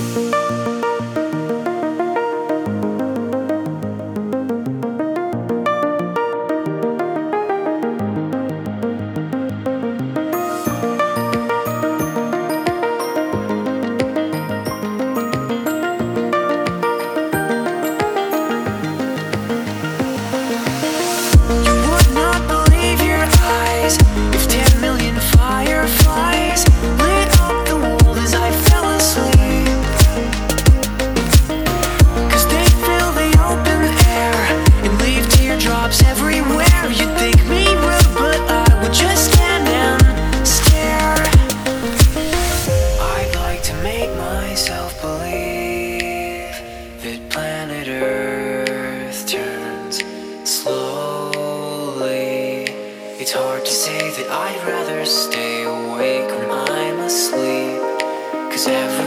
Música say that I'd rather stay awake when I'm asleep. Cause every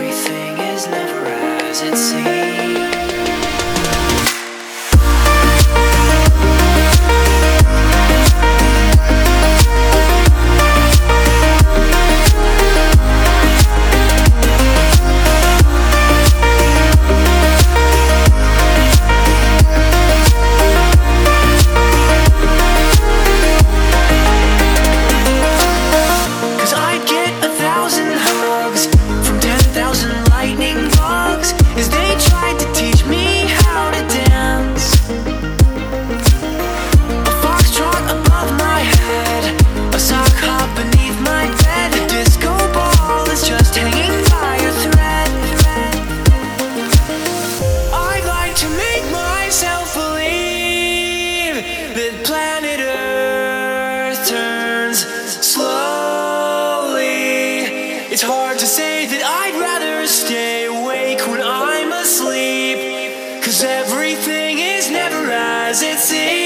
It's hard to say that I'd rather stay awake when I'm asleep. Cause everything is never as it seems.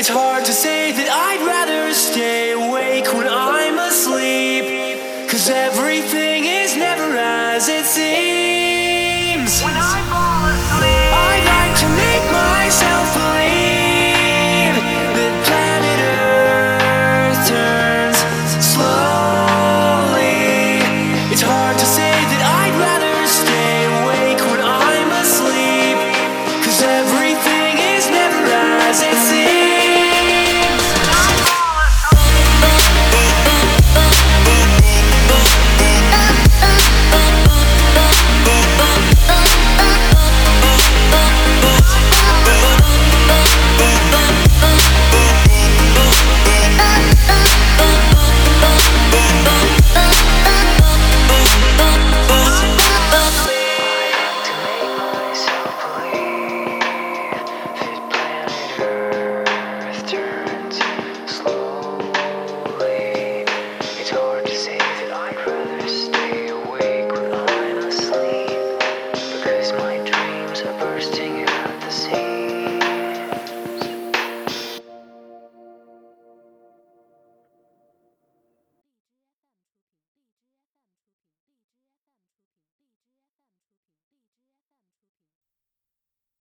It's hard to say that I'd rather stay awake when I'm asleep. Cause everything is never as it seems.